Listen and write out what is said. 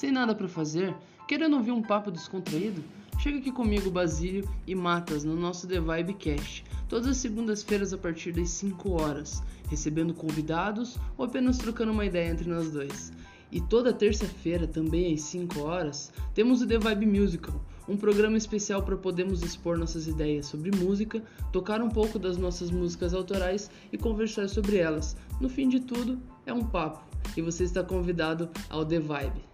sem nada para fazer, querendo ouvir um papo descontraído? Chega aqui comigo, Basílio e Matas, no nosso The Vibe Cast, todas as segundas-feiras a partir das 5 horas, recebendo convidados ou apenas trocando uma ideia entre nós dois. E toda terça-feira, também às 5 horas, temos o The Vibe Musical, um programa especial para podermos expor nossas ideias sobre música, tocar um pouco das nossas músicas autorais e conversar sobre elas. No fim de tudo, é um papo, e você está convidado ao The Vibe.